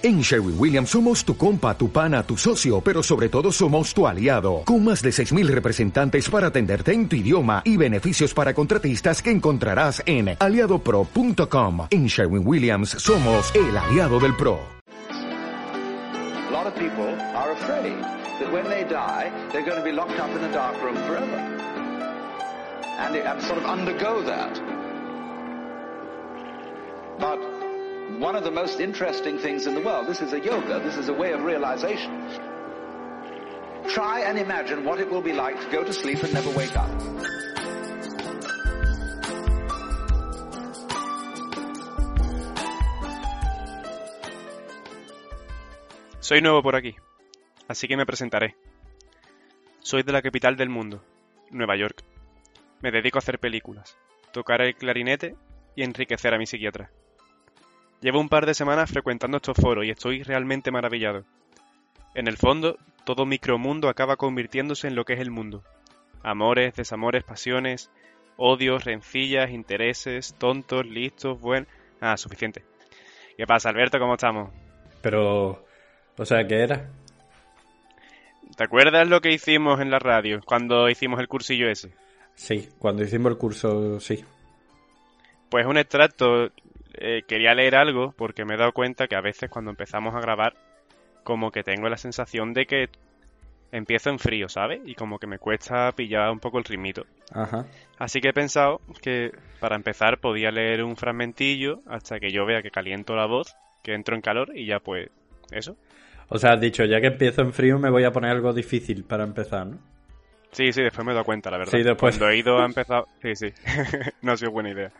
En Sherwin Williams somos tu compa, tu pana, tu socio, pero sobre todo somos tu aliado, con más de 6.000 representantes para atenderte en tu idioma y beneficios para contratistas que encontrarás en aliadopro.com. En Sherwin Williams somos el aliado del PRO. A lot of people are afraid that when they die, they're going to be locked up in a dark room forever. And, and sort of undergo that. But one of the most interesting things in the world, this is a yoga, this is a way of realization. Try and imagine what it will be like to go to sleep and never wake up. Soy nuevo por aquí, así que me presentaré. Soy de la capital del mundo, Nueva York. Me dedico a hacer películas, tocar el clarinete y enriquecer a mi psiquiatra. Llevo un par de semanas frecuentando estos foros y estoy realmente maravillado. En el fondo, todo micromundo acaba convirtiéndose en lo que es el mundo. Amores, desamores, pasiones, odios, rencillas, intereses, tontos, listos, buen... Ah, suficiente. ¿Qué pasa, Alberto? ¿Cómo estamos? Pero, o sea, ¿qué era? ¿Te acuerdas lo que hicimos en la radio cuando hicimos el cursillo ese? Sí, cuando hicimos el curso, sí. Pues un extracto, eh, quería leer algo porque me he dado cuenta que a veces cuando empezamos a grabar, como que tengo la sensación de que empiezo en frío, ¿sabes? Y como que me cuesta pillar un poco el ritmito. Ajá. Así que he pensado que para empezar podía leer un fragmentillo hasta que yo vea que caliento la voz, que entro en calor y ya pues eso. O sea, has dicho, ya que empiezo en frío me voy a poner algo difícil para empezar, ¿no? Sí, sí, después me he dado cuenta, la verdad. Sí, después. Cuando he ido a empezar... Sí, sí. no ha sido buena idea.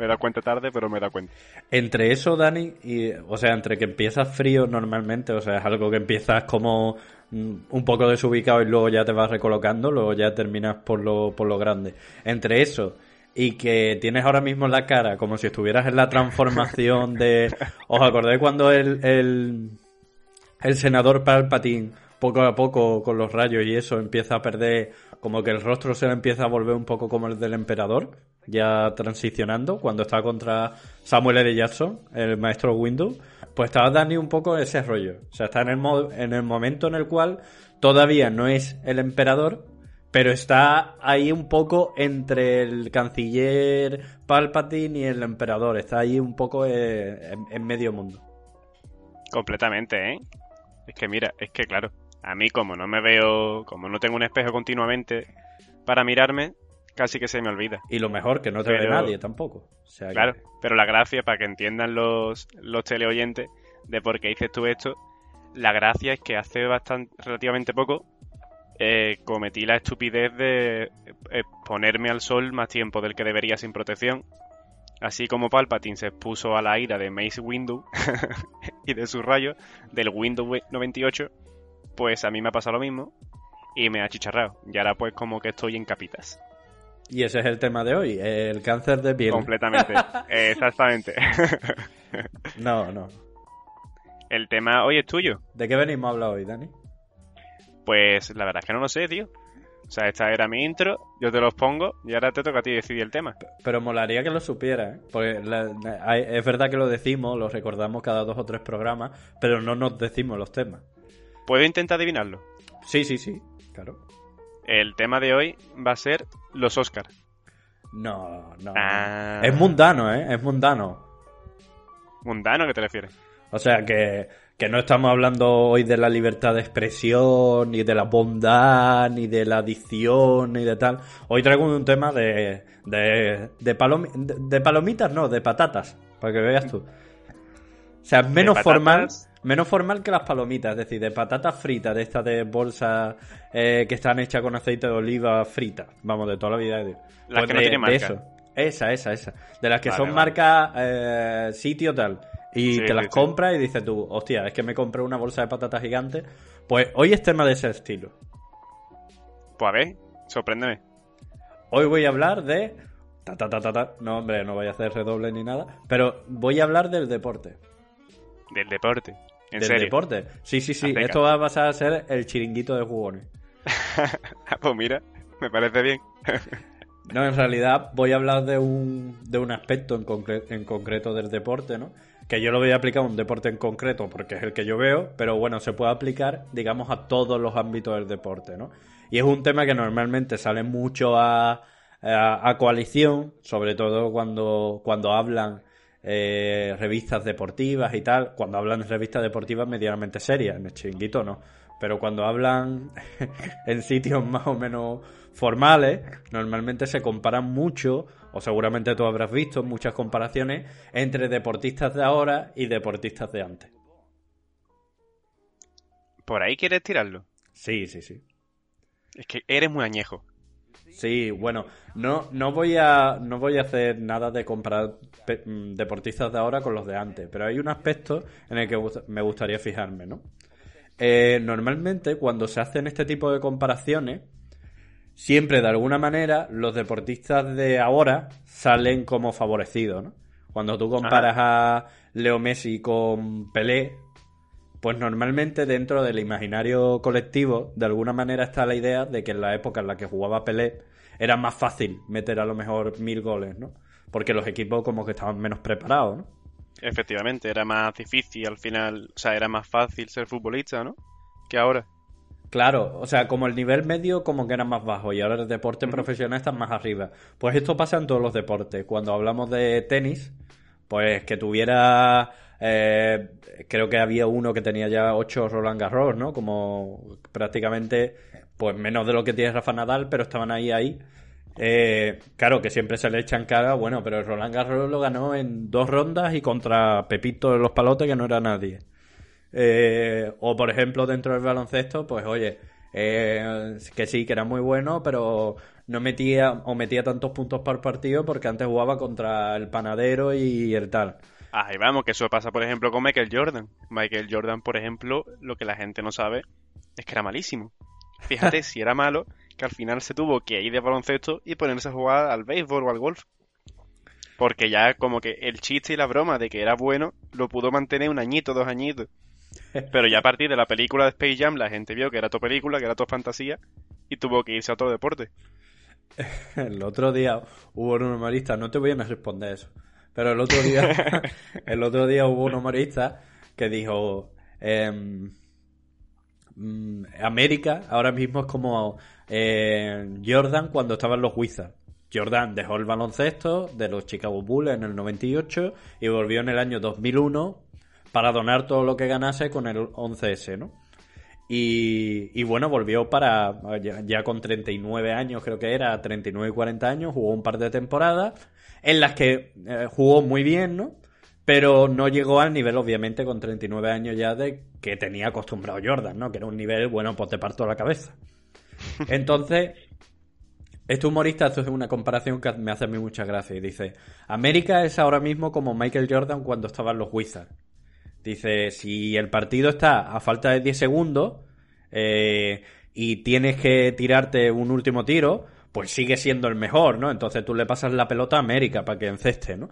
Me dado cuenta tarde, pero me dado cuenta. Entre eso, Dani, y, o sea, entre que empiezas frío normalmente, o sea, es algo que empiezas como mm, un poco desubicado y luego ya te vas recolocando, luego ya terminas por lo, por lo grande. Entre eso y que tienes ahora mismo la cara como si estuvieras en la transformación de... ¿Os acordáis cuando el, el, el senador Palpatine poco a poco con los rayos y eso empieza a perder, como que el rostro se le empieza a volver un poco como el del emperador, ya transicionando, cuando está contra Samuel L. Jackson, el maestro Windows, pues estaba Dani un poco ese rollo. O sea, está en el, mo- en el momento en el cual todavía no es el emperador, pero está ahí un poco entre el canciller Palpatine y el emperador. Está ahí un poco eh, en, en medio mundo. Completamente, ¿eh? Es que mira, es que claro, a mí como no me veo, como no tengo un espejo continuamente para mirarme, casi que se me olvida. Y lo mejor, que no te ve Pero- nadie tampoco. O sea que- Claro, pero la gracia, para que entiendan los, los teleoyentes de por qué dices tú esto, la gracia es que hace bastante, relativamente poco eh, cometí la estupidez de eh, ponerme al sol más tiempo del que debería sin protección. Así como Palpatine se expuso a la ira de Mace Windu y de sus rayos del Windows 98, pues a mí me ha pasado lo mismo y me ha chicharrado. Y ahora pues como que estoy en capitas. Y ese es el tema de hoy, el cáncer de piel. Completamente. Exactamente. No, no. El tema hoy es tuyo. ¿De qué venimos a hablar hoy, Dani? Pues la verdad es que no lo sé, tío. O sea, esta era mi intro, yo te los pongo y ahora te toca a ti decidir el tema. Pero molaría que lo supiera, ¿eh? Porque la- la- hay- es verdad que lo decimos, lo recordamos cada dos o tres programas, pero no nos decimos los temas. ¿Puedo intentar adivinarlo? Sí, sí, sí, claro. El tema de hoy va a ser los Oscars. No, no. Ah. Es mundano, ¿eh? Es mundano. ¿Mundano qué te refieres? O sea, que, que no estamos hablando hoy de la libertad de expresión, ni de la bondad, ni de la adicción, ni de tal. Hoy traigo un tema de, de, de, palomi- de- de palomitas, no, de patatas, para que veas tú. O sea, menos formal, menos formal que las palomitas, es decir, de patatas fritas, de estas de bolsa eh, que están hechas con aceite de oliva frita, vamos, de toda la vida. de Dios. Las que no de, tienen marca. eso. Esa, esa, esa. De las que Vale, son vale. marca eh, sitio tal. Y Sí, te las sí, sí. compras y dices tú, hostia, es que me compré una bolsa de patatas gigante. Pues hoy es tema de ese estilo. Pues a ver, sorpréndeme. Hoy voy a hablar de... ta, ta, ta, ta, ta. No, hombre, no voy a hacer redoble ni nada. Pero voy a hablar del deporte. Del deporte. ¿En del serio? deporte. Sí, sí, sí. Ah. Esto va a pasar a ser el chiringuito de jugones. Ah, pues mira, me parece bien. No, en realidad voy a hablar de un, de un aspecto en, concre- en concreto del deporte, ¿no? que yo lo voy a aplicar a un deporte en concreto porque es el que yo veo, pero bueno, se puede aplicar, digamos, a todos los ámbitos del deporte, ¿no? Y es un tema que normalmente sale mucho a, a, coalición, sobre todo cuando, cuando hablan eh, revistas deportivas y tal, cuando hablan de revistas deportivas medianamente serias, en el chinguito no, pero cuando hablan en sitios más o menos formales, normalmente se comparan mucho, o seguramente tú habrás visto muchas comparaciones entre deportistas de ahora y deportistas de antes. ¿Por ahí quieres tirarlo? Sí, sí, sí. Es que eres muy añejo. Sí, bueno, no, no, voy a, no voy a hacer nada de comparar mm, deportistas de ahora con los de antes, pero hay un aspecto en el que me gustaría fijarme, ¿no? Eh, normalmente cuando se hacen este tipo de comparaciones, siempre de alguna manera los deportistas de ahora salen como favorecidos, ¿no? Cuando tú comparas a Leo Messi con Pelé, pues normalmente dentro del imaginario colectivo, de alguna manera está la idea de que en la época en la que jugaba Pelé era más fácil meter a lo mejor mil goles, ¿no? Porque los equipos como que estaban menos preparados, ¿no? Efectivamente, era más difícil al final, o sea, era más fácil ser futbolista, ¿no? Que ahora. Claro, o sea, como el nivel medio como que era más bajo y ahora el deporte profesional está más arriba. Pues esto pasa en todos los deportes. Cuando hablamos de tenis, pues que tuviera eh, creo que había uno que tenía ya ocho Roland Garros, ¿no? Como prácticamente, pues menos de lo que tiene Rafa Nadal, pero estaban ahí, ahí. Eh, claro, que siempre se le echan cara, bueno, pero Roland Garros lo ganó en dos rondas y contra Pepito de los Palotes, que no era nadie. Eh, o, por ejemplo, dentro del baloncesto, pues oye, que sí, que era muy bueno, pero no metía o metía tantos puntos por partido porque antes jugaba contra el panadero y el tal. Ahí vamos, que eso pasa, por ejemplo, con Michael Jordan. Michael Jordan, por ejemplo, lo que la gente no sabe es que era malísimo. Fíjate, si era malo, que al final se tuvo que ir de baloncesto y ponerse a jugar al béisbol o al golf. Porque ya como que el chiste y la broma de que era bueno lo pudo mantener un añito, dos añitos. Pero ya a partir de la película de Space Jam la gente vio que era tu película, que era tu fantasía y tuvo que irse a otro deporte. El otro día hubo un humorista, no te voy a responder eso, pero el otro día, el otro día hubo un humorista que dijo, em, mm, América ahora mismo es como eh, Jordan cuando estaban los Wizards. Jordan dejó el baloncesto de los Chicago Bulls en el 98 y volvió en el año 2001 para donar todo lo que ganase con el 11S, ¿no? Y, y, bueno, volvió para, ya, con 39 años creo que era, 39 y 40 años, jugó un par de temporadas en las que eh, jugó muy bien, ¿no? Pero no llegó al nivel, obviamente, con 39 años ya de que tenía acostumbrado Jordan, ¿no? Que era un nivel, bueno, pues te parto la cabeza. Entonces, este humorista, es una comparación que me hace a mí mucha gracia. Y dice, América es ahora mismo como Michael Jordan cuando estaban los Wizards. Dice, si el partido está a falta de 10 segundos eh, y tienes que tirarte un último tiro, pues sigue siendo el mejor, ¿no? Entonces tú le pasas la pelota a América para que enceste, ¿no?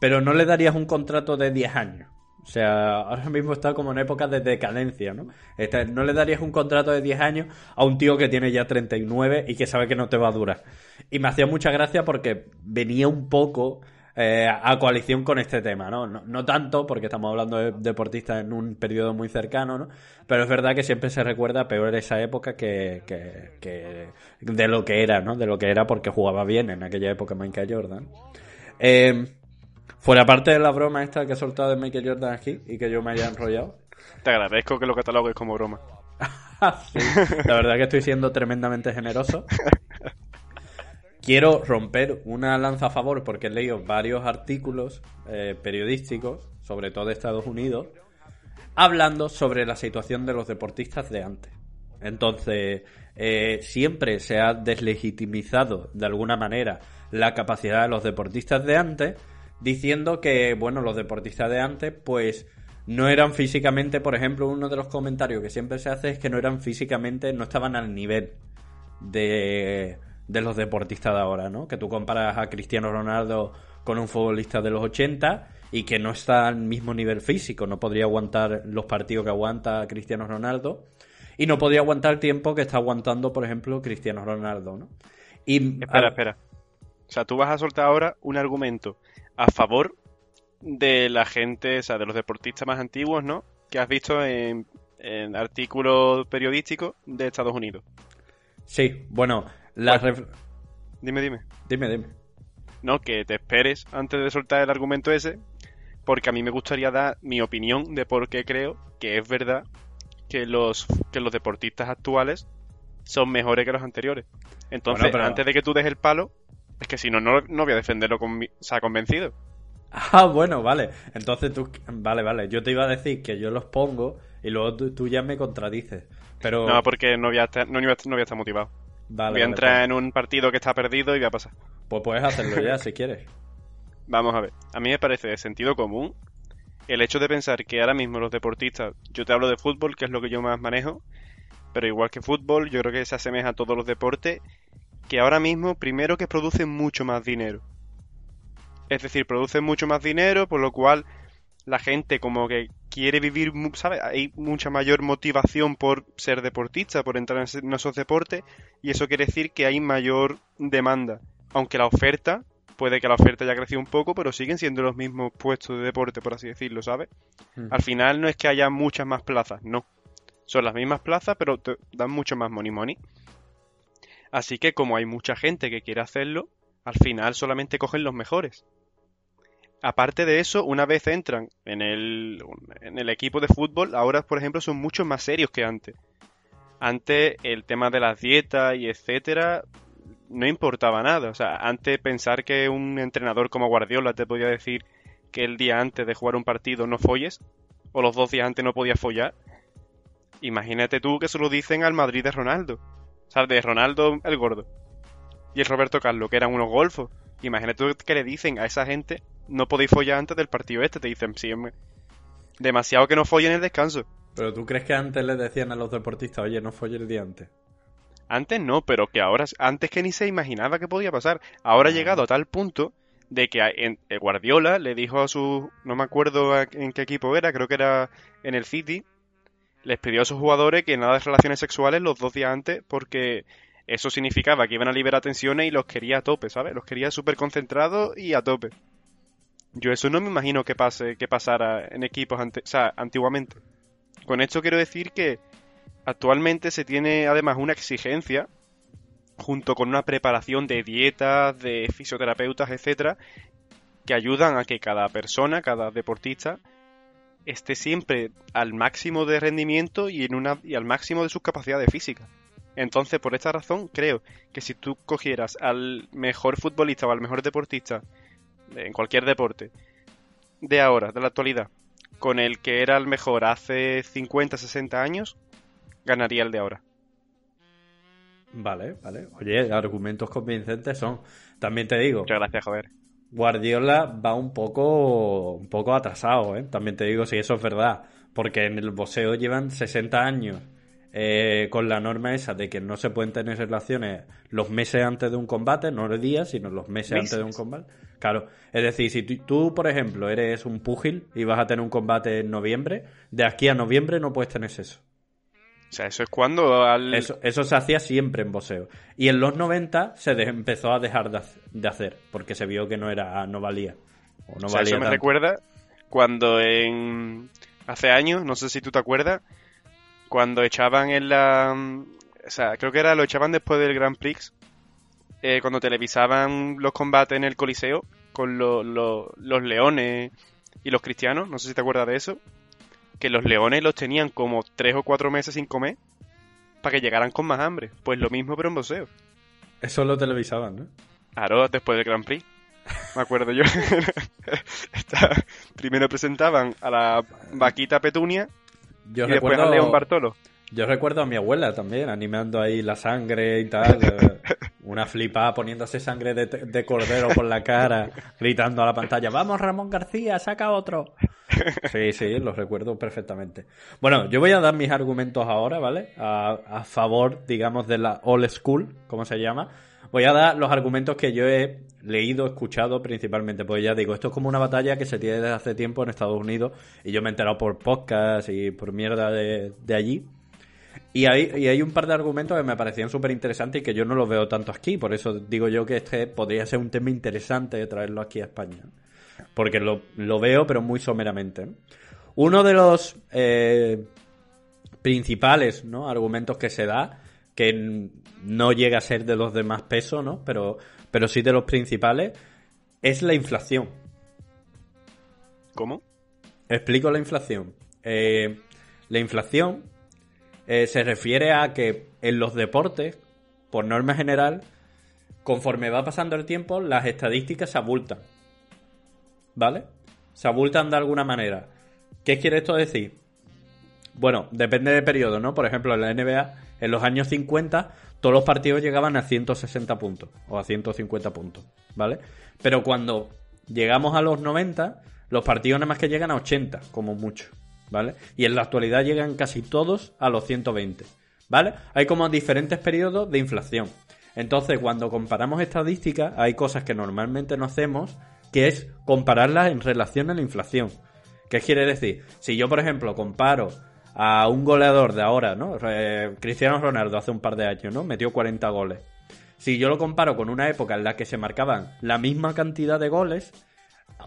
Pero no le darías un contrato de 10 años. O sea, ahora mismo está como en época de decadencia, ¿no? Este, no le darías un contrato de 10 años a un tío que tiene ya 39 y que sabe que no te va a durar. Y me hacía mucha gracia porque venía un poco eh, a coalición con este tema, ¿no? ¿no? tanto, porque estamos hablando de deportistas en un periodo muy cercano, ¿no? Pero es verdad que siempre se recuerda peor esa época que, de lo que era, ¿no? De lo que era porque jugaba bien en aquella época Michael Jordan. Eh, fuera parte de la broma esta que he soltado de Michael Jordan aquí y que yo me haya enrollado. Te agradezco que lo catalogues como broma. la verdad que estoy siendo tremendamente generoso. quiero romper una lanza a favor porque he leído varios artículos eh, periodísticos, sobre todo de Estados Unidos, hablando sobre la situación de los deportistas de antes. Entonces, eh, siempre se ha deslegitimizado de alguna manera la capacidad de los deportistas de antes, diciendo que, bueno, los deportistas de antes, pues no eran físicamente, por ejemplo, uno de los comentarios que siempre se hace es que no eran físicamente, no estaban al nivel de de los deportistas de ahora, ¿no? Que tú comparas a Cristiano Ronaldo con un futbolista de los 80 y que no está al mismo nivel físico, no podría aguantar los partidos que aguanta Cristiano Ronaldo y no podría aguantar el tiempo que está aguantando, por ejemplo, Cristiano Ronaldo, ¿no? Y espera, espera. O sea, tú vas a soltar ahora un argumento a favor de la gente, o sea, de los deportistas más antiguos, ¿no? Que has visto en, en artículos periodísticos de Estados Unidos. Sí, bueno, la Bueno. ref- Dime, dime. Dime, dime. No, que te esperes antes de soltar el argumento ese, porque a mí me gustaría dar mi opinión de por qué creo que es verdad que los, que los deportistas actuales son mejores que los anteriores. Entonces, Bueno, pero- antes de que tú des el palo, es que si no, no, no voy a defenderlo con mi- o sea, convencido. Ah, bueno, vale. Entonces tú... Vale, vale. Yo te iba a decir que yo los pongo y luego tú, tú ya me contradices. Pero... No, porque no voy a estar, no, no voy a estar motivado. Vale, voy a entrar en un partido que está perdido y voy a pasar. Pues puedes hacerlo ya si quieres. Vamos a ver, a mí me parece de sentido común el hecho de pensar que ahora mismo los deportistas, yo te hablo de fútbol, que es lo que yo más manejo, pero igual que fútbol, yo creo que se asemeja a todos los deportes, que ahora mismo, primero que producen mucho más dinero. Es decir, producen mucho más dinero, por lo cual la gente como que quiere vivir, ¿sabes? Hay mucha mayor motivación por ser deportista, por entrar en esos deportes, y eso quiere decir que hay mayor demanda. Aunque la oferta, puede que la oferta haya crecido un poco, pero siguen siendo los mismos puestos de deporte, por así decirlo, ¿sabes? Mm. Al final no es que haya muchas más plazas, no. Son las mismas plazas, pero te dan mucho más money money. Así que como hay mucha gente que quiere hacerlo, al final solamente cogen los mejores. Aparte de eso, una vez entran en el, en el equipo de fútbol, ahora, por ejemplo, son mucho más serios que antes. Antes el tema de las dietas y etcétera no importaba nada. O sea, antes pensar que un entrenador como Guardiola te podía decir que el día antes de jugar un partido no folles, o los dos días antes no podías follar. Imagínate tú que se lo dicen al Madrid de Ronaldo. O sea, de Ronaldo el gordo. Y el Roberto Carlos, que eran unos golfos. Imagínate tú que le dicen a esa gente, no podéis follar antes del partido este. Te dicen, sí, demasiado que no follen en el descanso. Pero tú crees que antes les decían a los deportistas, oye, no folle el día antes. Antes no, pero que ahora, antes que ni se imaginaba que podía pasar. Ahora ha llegado a tal punto de que en- eh, Guardiola le dijo a su, no me acuerdo en qué equipo era, creo que era en el City, les pidió a sus jugadores que nada de relaciones sexuales los dos días antes porque eso significaba que iban a liberar tensiones y los quería a tope, ¿sabes? Los quería súper concentrados y a tope. Yo eso no me imagino que pase, que pasara en equipos ante- o sea, antiguamente. Con esto quiero decir que actualmente se tiene además una exigencia junto con una preparación de dietas, de fisioterapeutas, etcétera, que ayudan a que cada persona, cada deportista esté siempre al máximo de rendimiento y en una y al máximo de sus capacidades físicas. Entonces, por esta razón, creo que si tú cogieras al mejor futbolista o al mejor deportista en cualquier deporte de ahora, de la actualidad, con el que era el mejor hace 50, 60 años, ganaría el de ahora. Vale, vale. Oye, argumentos convincentes son. También te digo, Muchas gracias, joder. Guardiola va un poco, un poco atrasado, ¿eh? También te digo si eso es verdad. Porque en el boxeo llevan 60 años eh, con la norma esa de que no se pueden tener relaciones los meses antes de un combate, no los días, sino los meses, ¿Meses? antes de un combate. Claro, es decir, si tú, por ejemplo, eres un púgil y vas a tener un combate en noviembre, de aquí a noviembre no puedes tener sexo. O sea, eso es cuando al... Eso, eso se hacía siempre en boxeo. Y en los 90 se empezó a dejar de, hac- de hacer, porque se vio que no era no valía. O no O sea, valía eso me recuerda cuando en... Hace años, no sé si tú te acuerdas, cuando echaban en la... O sea, creo que era lo echaban después del Grand Prix, eh, cuando televisaban los combates en el Coliseo con lo- lo- los leones y los cristianos, no sé si te acuerdas de eso, que los leones los tenían como tres o cuatro meses sin comer para que llegaran con más hambre. Pues lo mismo pero en boxeo. Eso lo televisaban, ¿no? Claro, después del Grand Prix. Me acuerdo yo. Esta- primero presentaban a la vaquita Petunia Yo y después recuerdo, al León Bartolo. yo recuerdo a mi abuela también animando ahí la sangre y tal. eh, Una flipada poniéndose sangre de, de cordero por la cara, gritando a la pantalla, vamos Ramón García, saca otro. Sí, sí, los recuerdo perfectamente. Bueno, yo voy a dar mis argumentos ahora, ¿vale? A, a favor, digamos, de la old school, como se llama. Voy a dar los argumentos que yo he leído, escuchado principalmente, pues ya digo, esto es como una batalla que se tiene desde hace tiempo en Estados Unidos y yo me he enterado por podcast y por mierda de, allí. Y hay, un par de argumentos que me parecían súper interesantes y que yo no los veo tanto aquí, por eso digo yo que este podría ser un tema interesante de traerlo aquí a España. porque lo, veo, pero muy someramente. ¿no? Uno de los eh, principales argumentos que se da, que no llega a ser de los de más peso, ¿no? pero, pero sí de los principales, es la inflación. ¿Cómo? Explico la inflación. Eh, la inflación eh, se refiere a que en los deportes, por norma general, conforme va pasando el tiempo, las estadísticas se abultan. ¿Vale? Se abultan de alguna manera. ¿Qué quiere esto decir? Bueno, depende de periodo, ¿no? Por ejemplo, en la NBA, en los años 50, todos los partidos llegaban a 160 puntos o a 150 puntos, ¿vale? Pero cuando llegamos a los 90, los partidos nada más que llegan a 80, como mucho, ¿vale? Y en la actualidad llegan casi todos a los 120, ¿vale? Hay como diferentes periodos de inflación. Entonces, cuando comparamos estadísticas, hay cosas que normalmente no hacemos, que es compararlas en relación a la inflación. ¿Qué quiere decir? Si yo, por ejemplo, comparo a un goleador de ahora, ¿no? Cristiano Ronaldo hace un par de años, ¿no? Metió 40 goles. Si yo lo comparo con una época en la que se marcaban la misma cantidad de goles,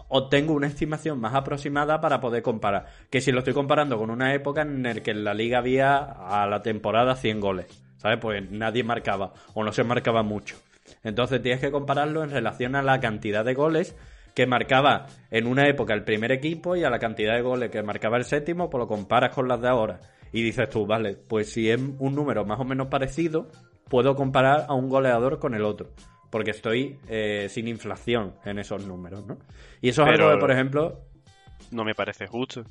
obtengo una estimación más aproximada para poder comparar. Que si lo estoy comparando con una época en la que en la liga había a la temporada 100 goles, ¿sabes? Pues nadie marcaba o no se marcaba mucho. Entonces tienes que compararlo en relación a la cantidad de goles que marcaba en una época el primer equipo y a la cantidad de goles que marcaba el séptimo, pues lo comparas con las de ahora. Y dices tú, vale, pues si es un número más o menos parecido, puedo comparar a un goleador con el otro. Porque estoy eh, sin inflación en esos números, ¿no? Y eso es Pero- algo que, por ejemplo, No me parece justo.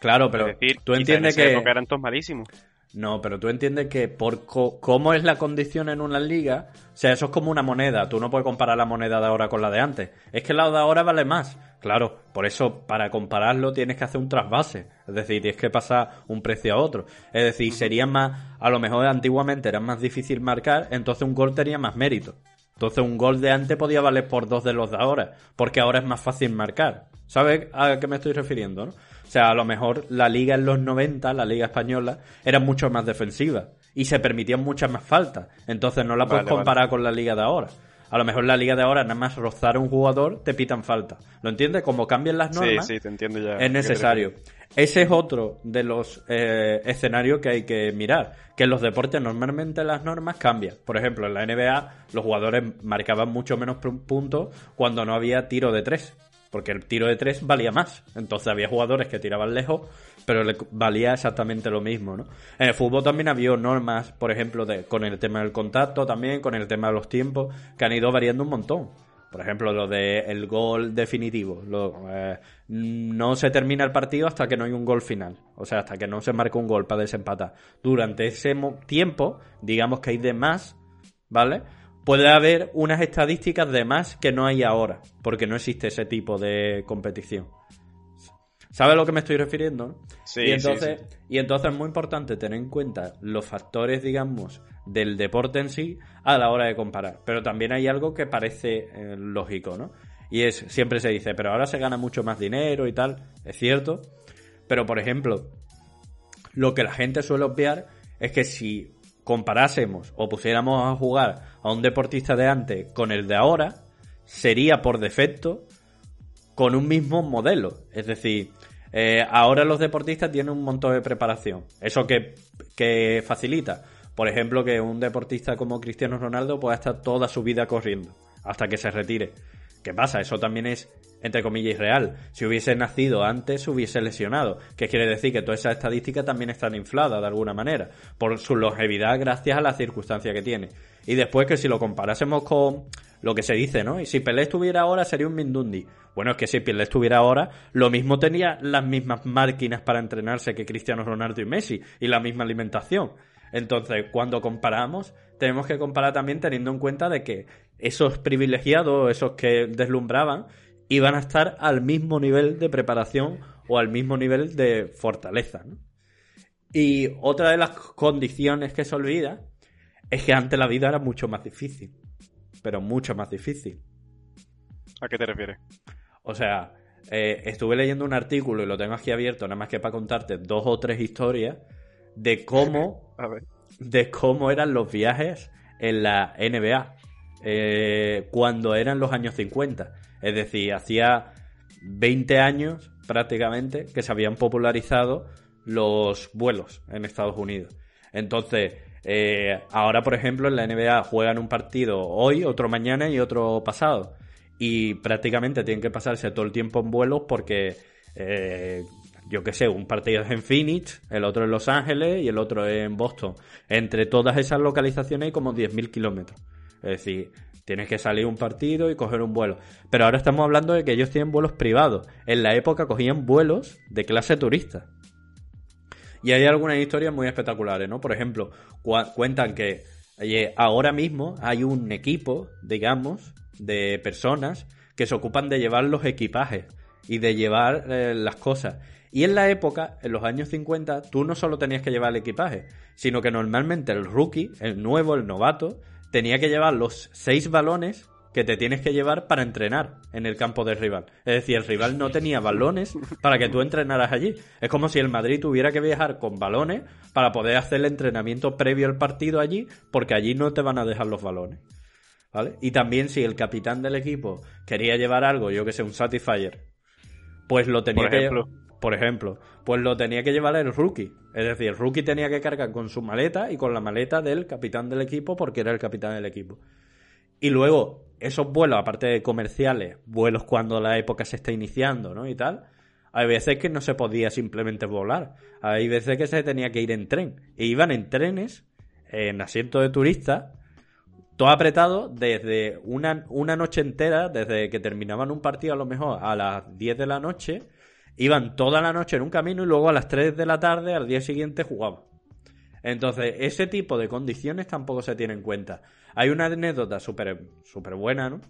claro, pero es decir, tú entiendes en esa que... época eran todos malísimos. No, pero tú entiendes que por co- cómo es la condición en una liga, o sea, eso es como una moneda. Tú no puedes comparar la moneda de ahora con la de antes. Es que la de ahora vale más. Claro, por eso para compararlo tienes que hacer un trasvase. Es decir, tienes que pasar un precio a otro. Es decir, sería más, a lo mejor antiguamente era más difícil marcar, entonces un gol tenía más mérito. Entonces un gol de antes podía valer por dos de los de ahora, porque ahora es más fácil marcar. ¿Sabes a qué me estoy refiriendo? No? O sea, a lo mejor la liga en los 90, la liga española, era mucho más defensiva y se permitían muchas más faltas. Entonces no la puedes Vale, comparar con la liga de ahora. A lo mejor la liga de ahora, nada más rozar a un jugador, te pitan falta. ¿Lo entiendes? Como cambian las Sí, normas, sí, te entiendo ya. es necesario. Ese es otro de los eh, escenarios que hay que mirar. Que en los deportes normalmente las normas cambian. Por ejemplo, en la NBA los jugadores marcaban mucho menos pu- puntos cuando no había tiro de tres. Porque el tiro de tres valía más. Entonces había jugadores que tiraban lejos, pero le valía exactamente lo mismo, ¿no? En el fútbol también había normas, por ejemplo, de, con el tema del contacto también, con el tema de los tiempos, que han ido variando un montón. Por ejemplo, lo del el gol definitivo. Eh, no se termina el partido hasta que no hay un gol final. O sea, hasta que no se marca un gol para desempatar. Durante ese tiempo, digamos que hay de más, ¿vale? Puede haber unas estadísticas de más que no hay ahora, porque no existe ese tipo de competición. ¿Sabes a lo que me estoy refiriendo? no? Sí, y sí, entonces, sí. y entonces es muy importante tener en cuenta los factores, digamos, del deporte en sí a la hora de comparar. Pero también hay algo que parece eh, lógico, ¿no? Y es, siempre se dice, pero ahora se gana mucho más dinero y tal. Es cierto. Pero, por ejemplo, lo que la gente suele obviar es que si comparásemos o pusiéramos a jugar a un deportista de antes con el de ahora, sería por defecto con un mismo modelo. Es decir, eh, ahora los deportistas tienen un montón de preparación. Eso que, que facilita. Por ejemplo, que un deportista como Cristiano Ronaldo pueda estar toda su vida corriendo hasta que se retire. ¿Qué pasa? Eso también es, entre comillas, real. Si hubiese nacido antes, se hubiese lesionado. ¿Qué quiere decir? Que todas esas estadísticas también están infladas de alguna manera por su longevidad gracias a la circunstancia que tiene. Y después que si lo comparásemos con lo que se dice, ¿no? Y si Pelé estuviera ahora sería un Mindundi. Bueno, es que si Pelé estuviera ahora, lo mismo tenía las mismas máquinas para entrenarse que Cristiano Ronaldo y Messi y la misma alimentación. Entonces, cuando comparamos, tenemos que comparar también teniendo en cuenta de que esos privilegiados, esos que deslumbraban, iban a estar al mismo nivel de preparación o al mismo nivel de fortaleza. ¿no? Y otra de las condiciones que se olvida es que antes la vida era mucho más difícil, pero mucho más difícil. ¿A qué te refieres? O sea, eh, estuve leyendo un artículo y lo tengo aquí abierto, nada más que para contarte dos o tres historias de cómo A ver. de cómo eran los viajes en la NBA eh, cuando eran los años 50. Es decir, hacía 20 años prácticamente que se habían popularizado los vuelos en Estados Unidos. Entonces, eh, ahora, por ejemplo, en la NBA juegan un partido hoy, otro mañana y otro pasado. Y prácticamente tienen que pasarse todo el tiempo en vuelos porque, eh, yo qué sé, un partido es en Phoenix, el otro en Los Ángeles y el otro en Boston. Entre todas esas localizaciones hay como 10.000 kilómetros. Es decir, tienes que salir un partido y coger un vuelo. Pero ahora estamos hablando de que ellos tienen vuelos privados. En la época cogían vuelos de clase turista. Y hay algunas historias muy espectaculares, ¿no? Por ejemplo, cuentan que ahora mismo hay un equipo, digamos, de personas que se ocupan de llevar los equipajes y de llevar eh, las cosas. Y en la época, en los años 50, tú no solo tenías que llevar el equipaje, sino que normalmente el rookie, el nuevo, el novato, tenía que llevar los seis balones que te tienes que llevar para entrenar en el campo del rival. Es decir, el rival no tenía balones para que tú entrenaras allí. Es como si el Madrid tuviera que viajar con balones para poder hacer el entrenamiento previo al partido allí, porque allí no te van a dejar los balones. ¿Vale? Y también si el capitán del equipo quería llevar algo, yo que sé, un Satisfyer, pues lo tenía que por ejemplo, pues lo tenía que llevar el rookie. Es decir, el rookie tenía que cargar con su maleta y con la maleta del capitán del equipo porque era el capitán del equipo. Y luego, esos vuelos, aparte de comerciales, vuelos cuando la época se está iniciando, ¿no? Y tal, hay veces que no se podía simplemente volar. Hay veces que se tenía que ir en tren. E iban en trenes, en asientos de turistas, todo apretado desde una, una noche entera, desde que terminaban un partido a lo mejor a las 10 de la noche, iban toda la noche en un camino y luego a las 3 de la tarde al día siguiente jugaban. Entonces, ese tipo de condiciones tampoco se tiene en cuenta. Hay una anécdota súper super buena, ¿no?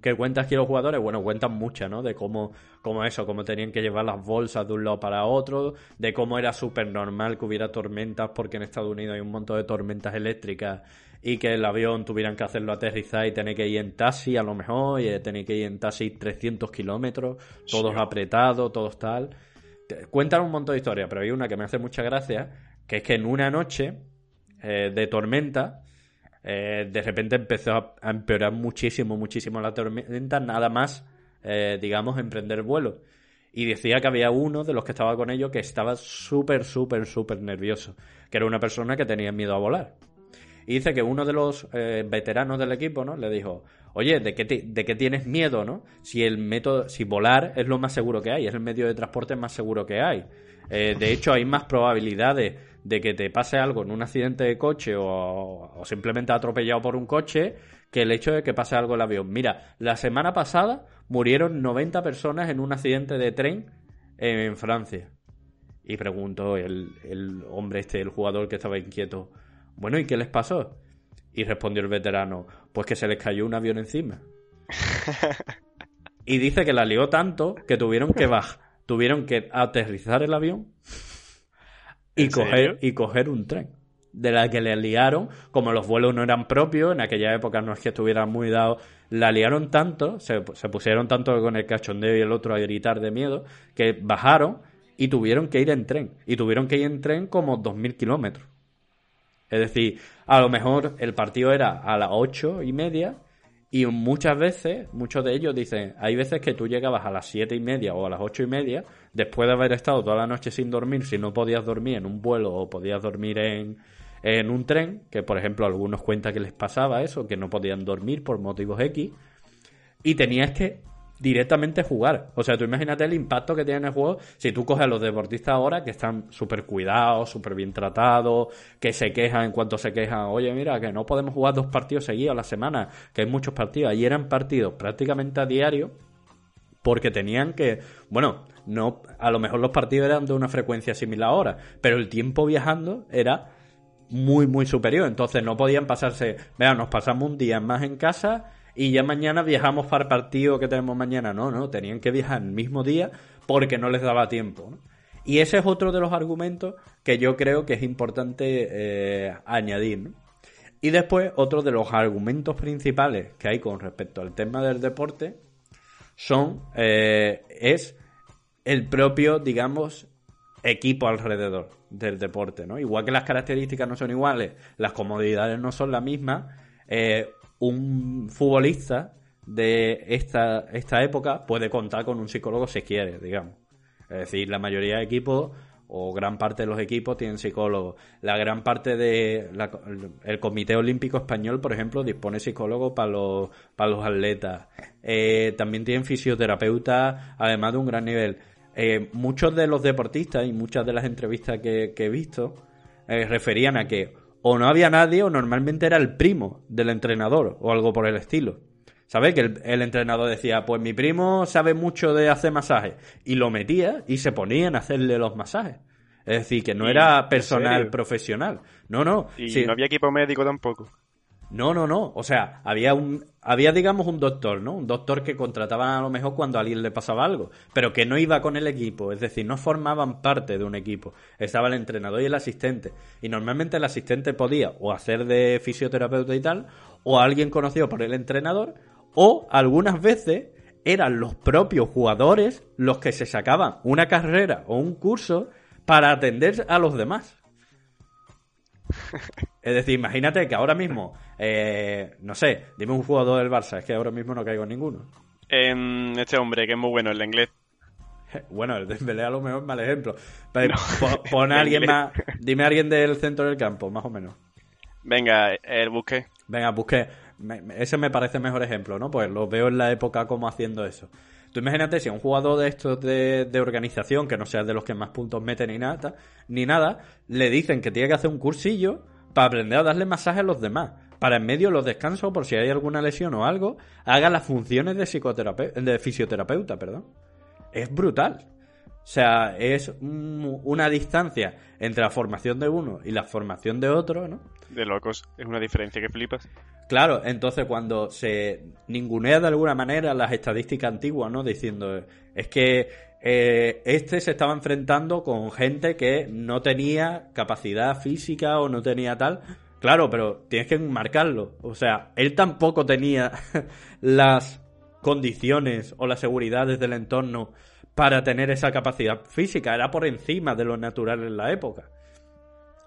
Que cuentas aquí los jugadores, bueno, cuentan muchas, ¿no? De cómo, cómo eso, cómo tenían que llevar las bolsas de un lado para otro, de cómo era súper normal que hubiera tormentas, porque en Estados Unidos hay un montón de tormentas eléctricas y que el avión tuvieran que hacerlo aterrizar y tener que ir en taxi a lo mejor, y tener que ir en taxi 300 kilómetros, todos apretados, todos tal. Cuentan un montón de historias, pero hay una que me hace mucha gracia, que es que en una noche eh, de tormenta, eh, de repente empezó a, empeorar muchísimo, muchísimo la tormenta, nada más, eh, digamos, emprender vuelo. Y decía que había uno de los que estaba con ellos que estaba súper, súper, súper nervioso, que era una persona que tenía miedo a volar. Y dice que uno de los veteranos del equipo, ¿no? Le dijo, oye, ¿de qué, ¿de qué tienes miedo, no? Si el método, si volar es lo más seguro que hay, es el medio de transporte más seguro que hay. de hecho, hay más probabilidades de que te pase algo en un accidente de coche o, simplemente atropellado por un coche que el hecho de que pase algo en el avión. Mira, la semana pasada murieron 90 personas en un accidente de tren en Francia. Y preguntó el, el hombre este, el jugador que estaba inquieto, bueno, ¿y qué les pasó? Y respondió el veterano, pues que se les cayó un avión encima. y dice que la lió tanto que tuvieron que bajar, tuvieron que aterrizar el avión y coger, y coger un tren. De la que le liaron, como los vuelos no eran propios, en aquella época no es que estuvieran muy dados, la liaron tanto, se, pusieron tanto con el cachondeo y el otro a gritar de miedo, que bajaron y tuvieron que ir en tren. Y tuvieron que ir en tren como 2.000 kilómetros. Es decir, a lo mejor el partido era a las ocho y media y muchas veces, muchos de ellos dicen, hay veces que tú llegabas a las siete y media o a las ocho y media, después de haber estado toda la noche sin dormir, si no podías dormir en un vuelo o podías dormir en, en un tren, que por ejemplo algunos cuentan que les pasaba eso, que no podían dormir por motivos X, y tenías que directamente jugar. O sea, tú imagínate el impacto que tiene en el juego si tú coges a los deportistas ahora que están súper cuidados, súper bien tratados, que se quejan en cuanto se quejan, oye, mira, que no podemos jugar dos partidos seguidos a la semana, que hay muchos partidos. Allí eran partidos prácticamente a diario porque tenían que, bueno, no, a lo mejor los partidos eran de una frecuencia similar ahora, pero el tiempo viajando era muy, muy superior. Entonces no podían pasarse, vea, nos pasamos un día más en casa y ya mañana viajamos para el partido que tenemos mañana. No, no, tenían que viajar el mismo día porque no les daba tiempo. Y ese es otro de los argumentos que yo creo que es importante eh, añadir. Y después, otro de los argumentos principales que hay con respecto al tema del deporte son, eh, es el propio, digamos, equipo alrededor del deporte, ¿no? Igual que las características no son iguales, las comodidades no son las mismas, eh, un futbolista de esta, esta época puede contar con un psicólogo si quiere, digamos. Es decir, la mayoría de equipos o gran parte de los equipos tienen psicólogos. La gran parte de el Comité Olímpico Español, por ejemplo, dispone psicólogos para los para los atletas. Eh, también tienen fisioterapeutas, además de un gran nivel. Eh, muchos de los deportistas y muchas de las entrevistas que, he visto eh, referían a que o no había nadie o normalmente era el primo del entrenador o algo por el estilo. ¿Sabes? Que el, entrenador decía, pues mi primo sabe mucho de hacer masajes. Y lo metía y se ponían a hacerle los masajes. Es decir, que no era personal profesional. No, no. Y no había equipo médico tampoco. No, no, no. O sea, había un, había digamos un doctor, ¿no? Un doctor que contrataban a lo mejor cuando a alguien le pasaba algo, pero que no iba con el equipo, es decir, no formaban parte de un equipo. Estaba el entrenador y el asistente. Y normalmente el asistente podía o hacer de fisioterapeuta y tal, o alguien conocido por el entrenador, o algunas veces eran los propios jugadores los que se sacaban una carrera o un curso para atender a los demás. Es decir, imagínate que ahora mismo, eh, no sé, dime un jugador del Barça, es que ahora mismo no caigo en ninguno. este hombre, que es muy bueno, el inglés. Bueno, el Dembélé a lo mejor es mal ejemplo. Pero pon a alguien más, dime a alguien del centro del campo, más o menos. Venga, el Busqué. Venga, Busqué. ese me parece mejor ejemplo, ¿no? Pues lo veo en la época como haciendo eso. Tú imagínate si a un jugador de estos de, de, organización, que no sea de los que más puntos mete ni nada, ni nada, le dicen que tiene que hacer un cursillo para aprender a darle masaje a los demás. Para en medio los descansos, por si hay alguna lesión o algo, haga las funciones de, de fisioterapeuta. Perdón. Es brutal. O sea, es una distancia entre la formación de uno y la formación de otro, ¿no? De locos, es una diferencia que flipas. Claro, entonces cuando se ningunea de alguna manera las estadísticas antiguas, ¿no? Diciendo, es que eh, este se estaba enfrentando con gente que no tenía capacidad física o no tenía tal. Claro, pero tienes que marcarlo. O sea, él tampoco tenía las condiciones o las seguridades del entorno para tener esa capacidad física. Era por encima de lo natural en la época.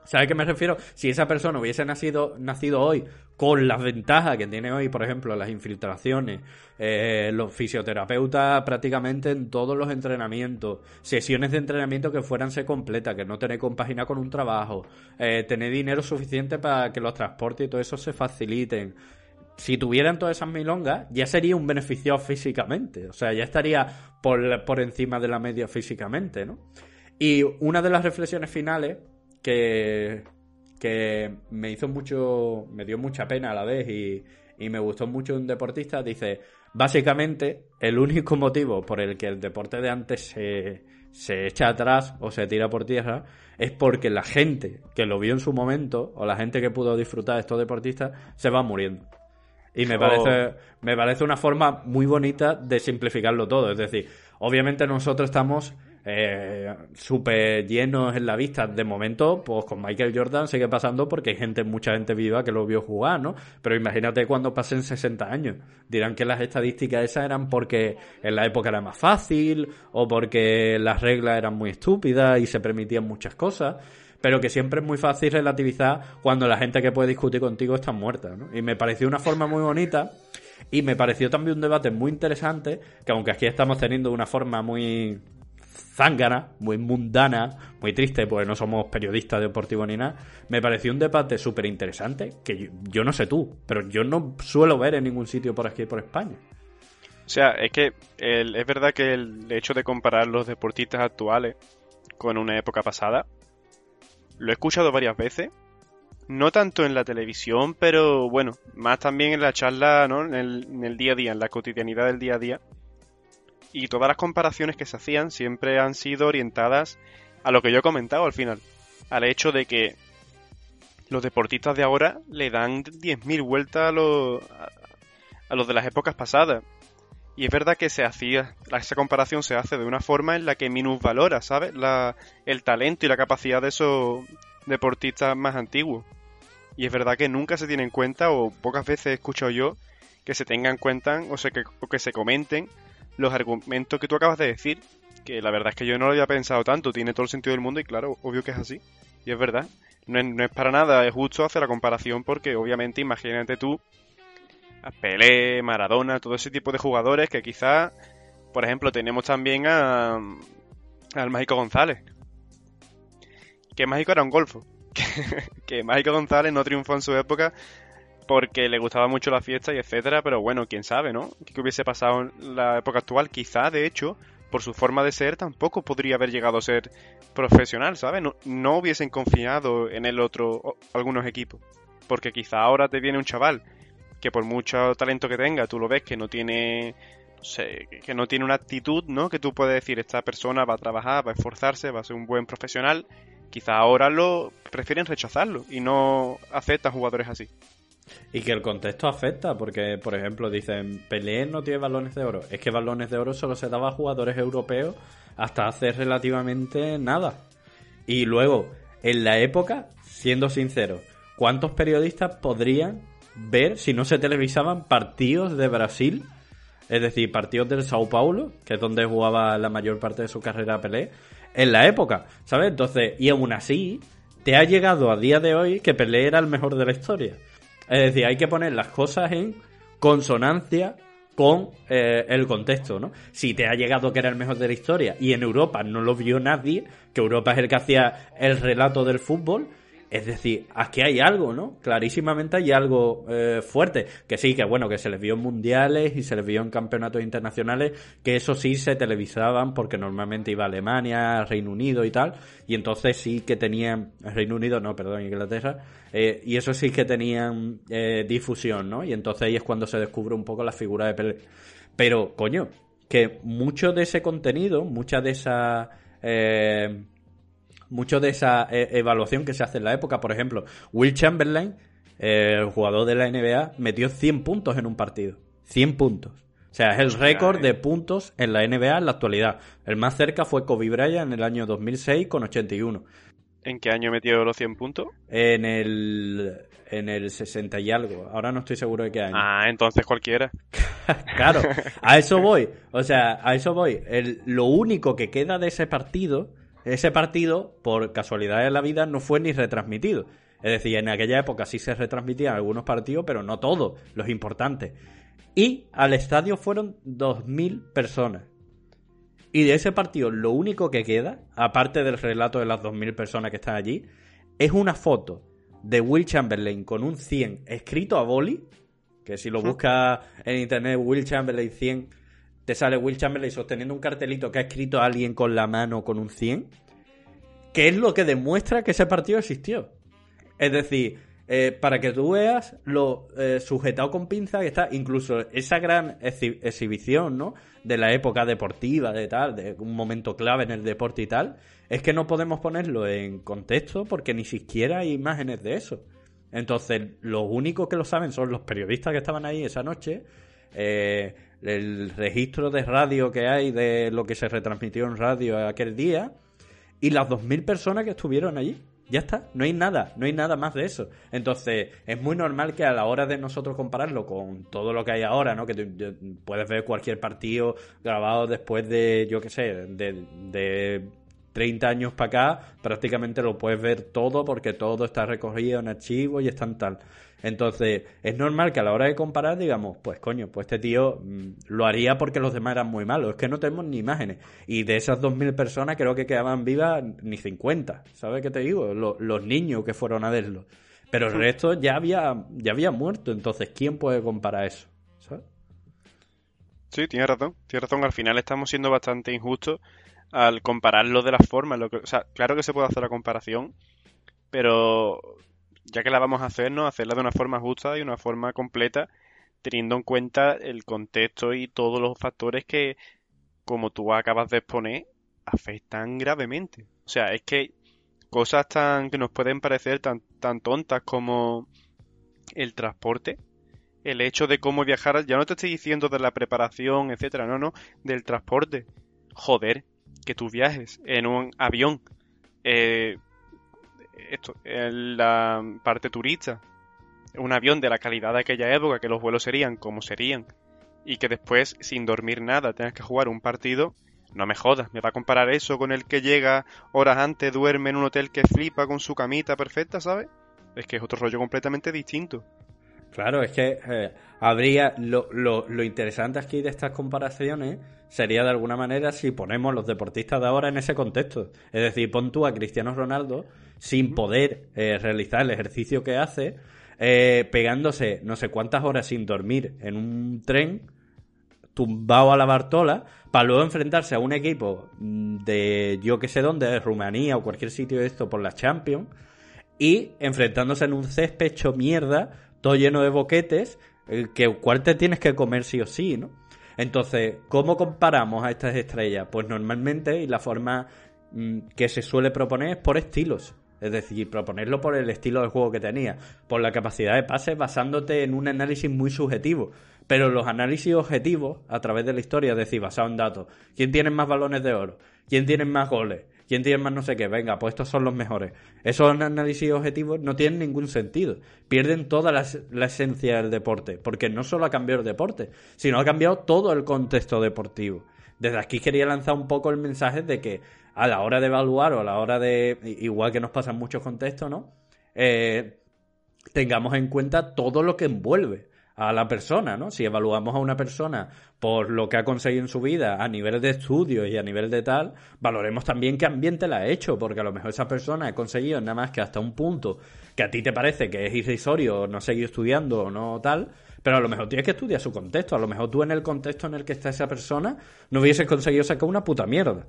¿Sabes a qué me refiero? Si esa persona hubiese nacido, nacido hoy con las ventajas que tiene hoy, por ejemplo, las infiltraciones, eh, los fisioterapeutas prácticamente en todos los entrenamientos, sesiones de entrenamiento que fueran se completas, que no tener compagina con un trabajo, eh, tener dinero suficiente para que los transportes y todo eso se faciliten. Si tuvieran todas esas milongas, ya sería un beneficio físicamente. O sea, ya estaría por, por encima de la media físicamente, ¿no? Y una de las reflexiones finales que, que me hizo mucho, me dio mucha pena a la vez y, me gustó mucho un deportista, dice, básicamente el único motivo por el que el deporte de antes se, se echa atrás o se tira por tierra es porque la gente que lo vio en su momento o la gente que pudo disfrutar de estos deportistas se va muriendo. Y me parece, oh. me parece una forma muy bonita de simplificarlo todo. Es decir, obviamente nosotros estamos eh, súper llenos en la vista. De momento, pues con Michael Jordan sigue pasando porque hay gente, mucha gente viva que lo vio jugar, ¿no? Pero imagínate cuando pasen 60 años. Dirán que las estadísticas esas eran porque en la época era más fácil o porque las reglas eran muy estúpidas y se permitían muchas cosas. Pero que siempre es muy fácil relativizar cuando la gente que puede discutir contigo está muerta, ¿no? Y me pareció una forma muy bonita. Y me pareció también un debate muy interesante, que aunque aquí estamos teniendo una forma muy zángana, muy mundana, muy triste, porque no somos periodistas deportivos ni nada, me pareció un debate súper interesante, que yo, no sé tú, pero yo no suelo ver en ningún sitio por aquí por España. O sea, es que es verdad que el hecho de comparar los deportistas actuales con una época pasada, lo he escuchado varias veces, no tanto en la televisión, pero bueno, más también en la charla, ¿no? en el día a día, en la cotidianidad del día a día y todas las comparaciones que se hacían siempre han sido orientadas a lo que yo he comentado al final, al hecho de que los deportistas de ahora le dan 10.000 vueltas a los, a, los de las épocas pasadas. Y es verdad que se hacía, esa comparación se hace de una forma en la que minusvalora, ¿sabes? La, el talento y la capacidad de esos deportistas más antiguos. Y es verdad que nunca se tiene en cuenta, o pocas veces he escuchado yo, que se tengan en cuenta, o, sea, que, o que se comenten los argumentos que tú acabas de decir, que la verdad es que yo no lo había pensado tanto, tiene todo el sentido del mundo y claro, obvio que es así. Y es verdad, no es, para nada es justo hacer la comparación porque obviamente imagínate tú A Pelé, Maradona, todo ese tipo de jugadores que quizá, por ejemplo, tenemos también a, al Mágico González. Que Mágico era un golfo. que Mágico González no triunfó en su época porque le gustaba mucho la fiesta y etcétera, pero bueno, quién sabe, ¿no? ¿Qué hubiese pasado en la época actual? Quizá, de hecho, por su forma de ser, tampoco podría haber llegado a ser profesional, ¿sabes? No, no hubiesen confiado en el otro algunos equipos. Porque quizá ahora te viene un chaval que por mucho talento que tenga, tú lo ves que no tiene, que no tiene una actitud, ¿no? Que tú puedes decir, esta persona va a trabajar, va a esforzarse, va a ser un buen profesional. Quizá ahora lo prefieren rechazarlo y no aceptan jugadores así. Y que el contexto afecta, porque, por ejemplo, dicen, Pelé no tiene balones de oro. Es que balones de oro solo se daba a jugadores europeos hasta hace relativamente nada. Y luego, en la época, siendo sincero, ¿cuántos periodistas podrían ver si no se televisaban partidos de Brasil? Es decir, partidos del Sao Paulo, que es donde jugaba la mayor parte de su carrera Pelé, en la época, ¿sabes? Entonces, y aún así, te ha llegado a día de hoy que Pelé era el mejor de la historia. Es decir, hay que poner las cosas en consonancia con eh, el contexto, ¿no? Si te ha llegado que era el mejor de la historia y en Europa no lo vio nadie, que Europa es el que hacía el relato del fútbol, es decir, aquí hay algo, ¿no? Clarísimamente hay algo eh, fuerte. Que sí, que bueno, que se les vio en mundiales y se les vio en campeonatos internacionales, que eso sí se televisaban porque normalmente iba a Alemania, Reino Unido y tal. Y entonces sí que tenían, Reino Unido, no, perdón, Inglaterra. Eh, y eso sí que tenían eh, difusión, ¿no? Y entonces ahí es cuando se descubre un poco la figura de Pelé. Pero, coño, que mucho de ese contenido, mucha de esa mucho de esa eh, evaluación que se hace en la época. Por ejemplo, Will Chamberlain, eh, el jugador de la NBA, metió 100 puntos en un partido. 100 puntos. O sea, es el récord de puntos en la NBA en la actualidad. El más cerca fue Kobe Bryant en el año 2006 con 81. ¿En qué año metió los 100 puntos? En el, en el 60 y algo. Ahora no estoy seguro de qué año. Ah, entonces cualquiera. claro, a eso voy. O sea, a eso voy. El, lo único que queda de ese partido ese partido, por casualidad de la vida, no fue ni retransmitido. Es decir, en aquella época sí se retransmitían algunos partidos, pero no todos, los importantes. Y al estadio fueron 2.000 personas. Y de ese partido lo único que queda, aparte del relato de las 2.000 personas que están allí, es una foto de Will Chamberlain con un 100 escrito a boli, que si lo buscas en internet, Will Chamberlain 100, te sale Will Chamberlain sosteniendo un cartelito que ha escrito alguien con la mano con un 100, que es lo que demuestra que ese partido existió. Es decir, eh, para que tú veas lo eh, sujetado con pinza que está, incluso esa gran exhibición, ¿no? De la época deportiva, de tal, de un momento clave en el deporte y tal, es que no podemos ponerlo en contexto porque ni siquiera hay imágenes de eso. Entonces, los únicos que lo saben son los periodistas que estaban ahí esa noche, eh, el registro de radio que hay de lo que se retransmitió en radio aquel día y las 2.000 personas que estuvieron allí. Ya está, no hay nada, no hay nada más de eso. Entonces, es muy normal que a la hora de nosotros compararlo con todo lo que hay ahora, ¿no? Que puedes ver cualquier partido grabado después de, yo qué sé, de, de 30 años para acá, prácticamente lo puedes ver todo porque todo está recogido en archivo y está en tal. Entonces, es normal que a la hora de comparar digamos, pues coño, pues este tío mm, lo haría porque los demás eran muy malos. Es que no tenemos ni imágenes. Y de esas 2.000 personas creo que quedaban vivas ni 50. ¿Sabes qué te digo? los niños que fueron a verlo. Pero el resto ya había, ya había muerto. Entonces, ¿quién puede comparar eso? ¿Sabes? Sí, tienes razón. Tienes razón. Al final estamos siendo bastante injustos al compararlo de la forma. Lo que, o sea, claro que se puede hacer la comparación, pero ya que la vamos a hacer, ¿no? Hacerla de una forma justa y una forma completa, teniendo en cuenta el contexto y todos los factores que, como tú acabas de exponer, afectan gravemente. O sea, es que cosas tan que nos pueden parecer tan, tan tontas como el transporte, el hecho de cómo viajar, ya no te estoy diciendo de la preparación, etcétera, no, no, del transporte. Joder, que tú viajes en un avión eh, esto, la parte turista, un avión de la calidad de aquella época, que los vuelos serían como serían, y que después, sin dormir nada, tengas que jugar un partido, no me jodas, me va a comparar eso con el que llega horas antes, duerme en un hotel que flipa con su camita perfecta, ¿sabes? Es que es otro rollo completamente distinto. Claro, es que eh, habría. Lo, lo, lo interesante aquí de estas comparaciones sería de alguna manera si ponemos los deportistas de ahora en ese contexto. Es decir, pon tú a Cristiano Ronaldo sin poder eh, realizar el ejercicio que hace, eh, pegándose no sé cuántas horas sin dormir en un tren, tumbado a la Bartola, para luego enfrentarse a un equipo mm, de yo que sé dónde, de Rumanía o cualquier sitio de esto por la Champions, y enfrentándose en un césped hecho mierda, todo lleno de boquetes, el que cual te tienes que comer sí o sí, ¿no? Entonces, ¿cómo comparamos a estas estrellas? Pues normalmente, y la forma mm, que se suele proponer es por estilos. Es decir, proponerlo por el estilo de juego que tenía, por la capacidad de pase, basándote en un análisis muy subjetivo. Pero los análisis objetivos, a través de la historia, es decir, basado en datos, ¿quién tiene más balones de oro? ¿Quién tiene más goles? ¿Quién tiene más no sé qué? Venga, pues estos son los mejores. Esos análisis objetivos no tienen ningún sentido. Pierden toda la, esencia del deporte. Porque no solo ha cambiado el deporte, sino ha cambiado todo el contexto deportivo. Desde aquí quería lanzar un poco el mensaje de que a la hora de evaluar o a la hora de, igual que nos pasa en muchos contextos, ¿no? Eh, tengamos en cuenta todo lo que envuelve a la persona, ¿no? Si evaluamos a una persona por lo que ha conseguido en su vida a nivel de estudio y a nivel de tal, valoremos también qué ambiente la ha hecho, porque a lo mejor esa persona ha conseguido nada más que hasta un punto que a ti te parece que es irrisorio, no seguir estudiando o no tal, pero a lo mejor tienes que estudiar su contexto, a lo mejor tú en el contexto en el que está esa persona no hubieses conseguido sacar una puta mierda.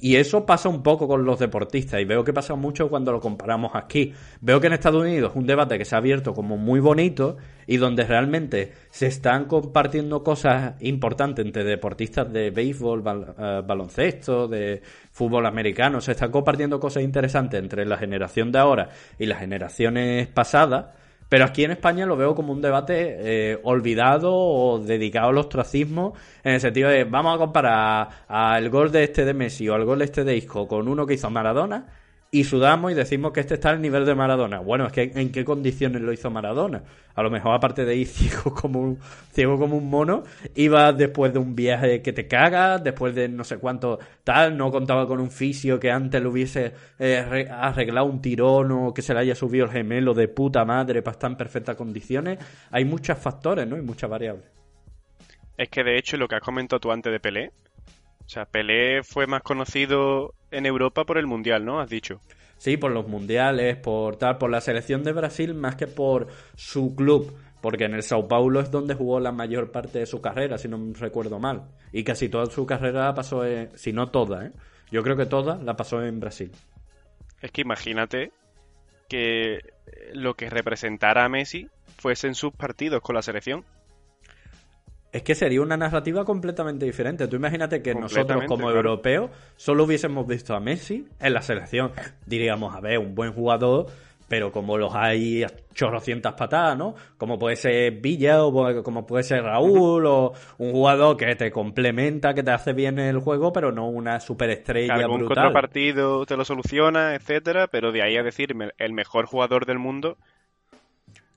Y eso pasa un poco con los deportistas y veo que pasa mucho cuando lo comparamos aquí. Veo que en Estados Unidos es un debate que se ha abierto como muy bonito y donde realmente se están compartiendo cosas importantes entre deportistas de béisbol, eh, baloncesto, de fútbol americano. Se están compartiendo cosas interesantes entre la generación de ahora y las generaciones pasadas pero aquí en España lo veo como un debate eh, olvidado o dedicado al ostracismo, en el sentido de vamos a comparar al gol de este de Messi o al gol de este de Isco con uno que hizo Maradona y sudamos y decimos que este está al nivel de Maradona. Bueno, es que en qué condiciones lo hizo Maradona. A lo mejor, aparte de ir ciego como un, ciego como un mono, iba después de un viaje que te caga, después de no sé cuánto tal, no contaba con un fisio que antes le hubiese eh, arreglado un tirón o que se le haya subido el gemelo de puta madre para estar en perfectas condiciones. Hay muchos factores, ¿no? Y muchas variables. Es que de hecho lo que has comentado tú antes de Pelé, o sea, Pelé fue más conocido en Europa por el Mundial, ¿no? Has dicho. Sí, por los mundiales, por tal, por la selección de Brasil más que por su club, porque en el Sao Paulo es donde jugó la mayor parte de su carrera, si no me recuerdo mal, y casi toda su carrera pasó, en, si no toda, ¿eh? yo creo que toda la pasó en Brasil. Es que imagínate que lo que representara a Messi fuese en sus partidos con la selección. Es que sería una narrativa completamente diferente. Tú imagínate que nosotros como europeos solo hubiésemos visto a Messi en la selección. Diríamos, a ver, un buen jugador, pero como los hay a chorrocientas patadas, ¿no? Como puede ser Villa o como puede ser Raúl o un jugador que te complementa, que te hace bien el juego, pero no una superestrella Algún brutal. partido te lo soluciona, etcétera, pero de ahí a decirme el mejor jugador del mundo.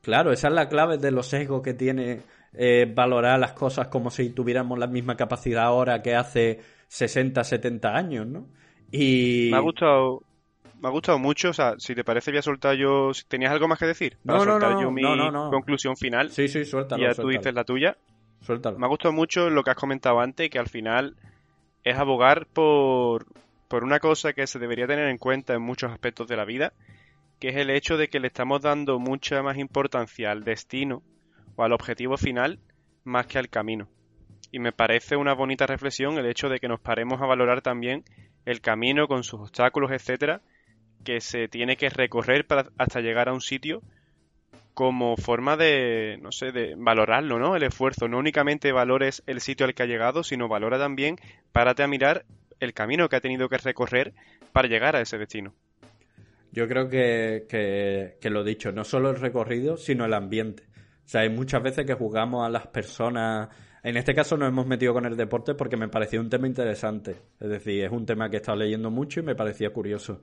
Claro, esa es la clave de los sesgos que tiene eh, valorar las cosas como si tuviéramos la misma capacidad ahora que hace 60, 70 años, ¿no? Y... Me ha gustado, me ha gustado mucho, o sea, si te parece voy a soltar yo... ¿Tenías algo más que decir? Para no, no, soltar no, yo mi no, no, no. conclusión final. Sí, sí, suéltalo. Y ya tú dices la tuya. Suéltalo. Me ha gustado mucho lo que has comentado antes, que al final es abogar por, por una cosa que se debería tener en cuenta en muchos aspectos de la vida, que es el hecho de que le estamos dando mucha más importancia al destino o al objetivo final más que al camino. Y me parece una bonita reflexión el hecho de que nos paremos a valorar también el camino con sus obstáculos, etcétera, que se tiene que recorrer para, hasta llegar a un sitio como forma de, no sé, de valorarlo, ¿no? El esfuerzo. No únicamente valores el sitio al que ha llegado, sino valora también, párate a mirar el camino que ha tenido que recorrer para llegar a ese destino. Yo creo que, que, que lo dicho, no solo el recorrido, sino el ambiente. O sea, hay muchas veces que jugamos a las personas. En este caso nos hemos metido con el deporte porque me pareció un tema interesante. Es decir, es un tema que he estado leyendo mucho y me parecía curioso.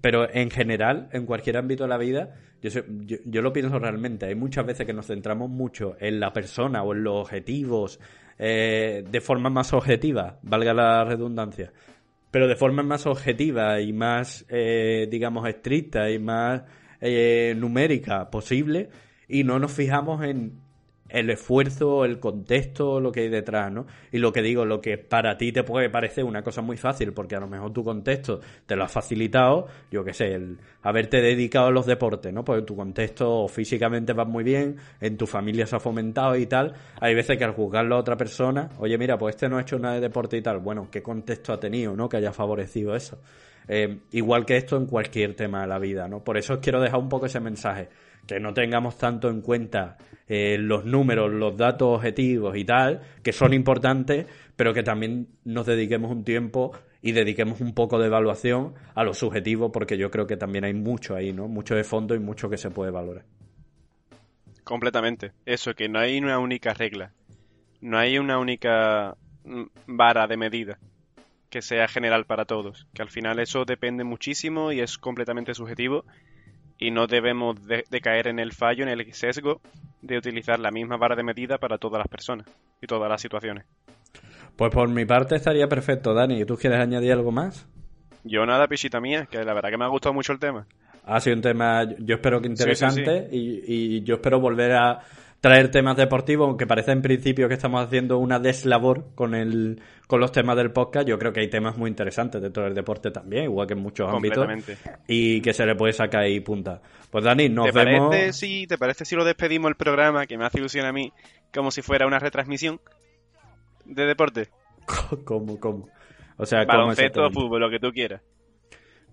Pero en general, en cualquier ámbito de la vida, yo, sé- yo, yo lo pienso realmente. Hay muchas veces que nos centramos mucho en la persona o en los objetivos eh, de forma más objetiva, valga la redundancia. Pero de forma más objetiva y más, eh, digamos, estricta y más eh, numérica posible. Y no nos fijamos en el esfuerzo, el contexto, lo que hay detrás, ¿no? Y lo que digo, lo que para ti te puede parecer una cosa muy fácil, porque a lo mejor tu contexto te lo ha facilitado, yo qué sé, el haberte dedicado a los deportes, ¿no? Porque tu contexto físicamente va muy bien, en tu familia se ha fomentado y tal. Hay veces que al juzgarlo a otra persona, oye, mira, pues este no ha hecho nada de deporte y tal. Bueno, ¿qué contexto ha tenido, ¿no? Que haya favorecido eso. Eh, igual que esto en cualquier tema de la vida, ¿no? Por eso os quiero dejar un poco ese mensaje que no tengamos tanto en cuenta eh, los números, los datos objetivos y tal, que son importantes, pero que también nos dediquemos un tiempo y dediquemos un poco de evaluación a lo subjetivo, porque yo creo que también hay mucho ahí, ¿no? Mucho de fondo y mucho que se puede valorar. Completamente. Eso, que no hay una única regla. No hay una única mm, vara de medida que sea general para todos. Que al final eso depende muchísimo y es completamente subjetivo y no debemos de, caer en el fallo, en el sesgo de utilizar la misma vara de medida para todas las personas y todas las situaciones. Pues por mi parte estaría perfecto, Dani. ¿Tú quieres añadir algo más? Yo nada, pichita mía, que la verdad que me ha gustado mucho el tema. Ha sido un tema, yo espero que interesante Y, y, yo espero volver a traer temas deportivos, aunque parece en principio que estamos haciendo una deslabor con el con los temas del podcast. Yo creo que hay temas muy interesantes dentro del deporte también, igual que en muchos ámbitos, y que se le puede sacar ahí punta. Pues Dani, nos ¿Te vemos. Parece, si, ¿Te parece si lo despedimos el programa, que me hace ilusión a mí, como si fuera una retransmisión de deporte? ¿Cómo, cómo? O sea, baloncesto, fútbol, lo que tú quieras.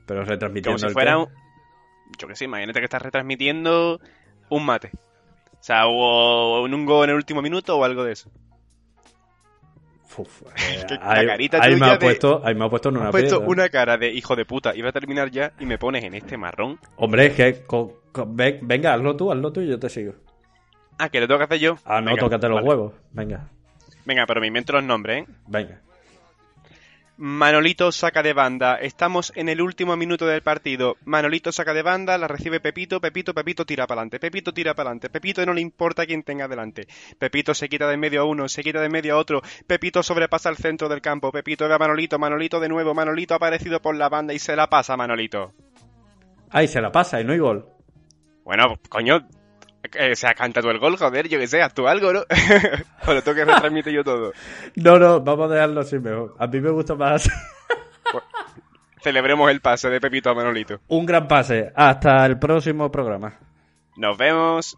Pero retransmitiendo. Como si fuera un... Yo que sé, imagínate que estás retransmitiendo un mate. O sea, o un gol en el último minuto o algo de eso. Uf, eh, ahí, carita ahí me ha puesto, ahí me ha puesto en una puesto una cara de hijo de puta. Iba a terminar ya y me pones en este marrón. Hombre, es que venga, hazlo tú, hazlo tú y yo te sigo. Ah, que le toca hacer yo. Ah, no, tócate los huevos. Venga. Venga, pero me invento los nombres, ¿eh? Venga. Manolito saca de banda. Estamos en el último minuto del partido. Manolito saca de banda, la recibe Pepito. Pepito, Pepito tira para adelante. Pepito tira para adelante. Pepito no le importa quién tenga delante. Pepito se quita de medio a uno, se quita de medio a otro. Pepito sobrepasa el centro del campo. Pepito ve a Manolito. Manolito de nuevo. Manolito ha aparecido por la banda y se la pasa Manolito. Ay, se la pasa y no hay gol. Bueno, coño, o sea, canta tú el gol, joder, yo que sé, haz tú algo, ¿no? o lo tengo que retransmite yo todo. No, no, vamos a dejarlo así mejor. A mí me gusta más. Pues, celebremos el pase de Pepito a Manolito. Un gran pase. Hasta el próximo programa. Nos vemos.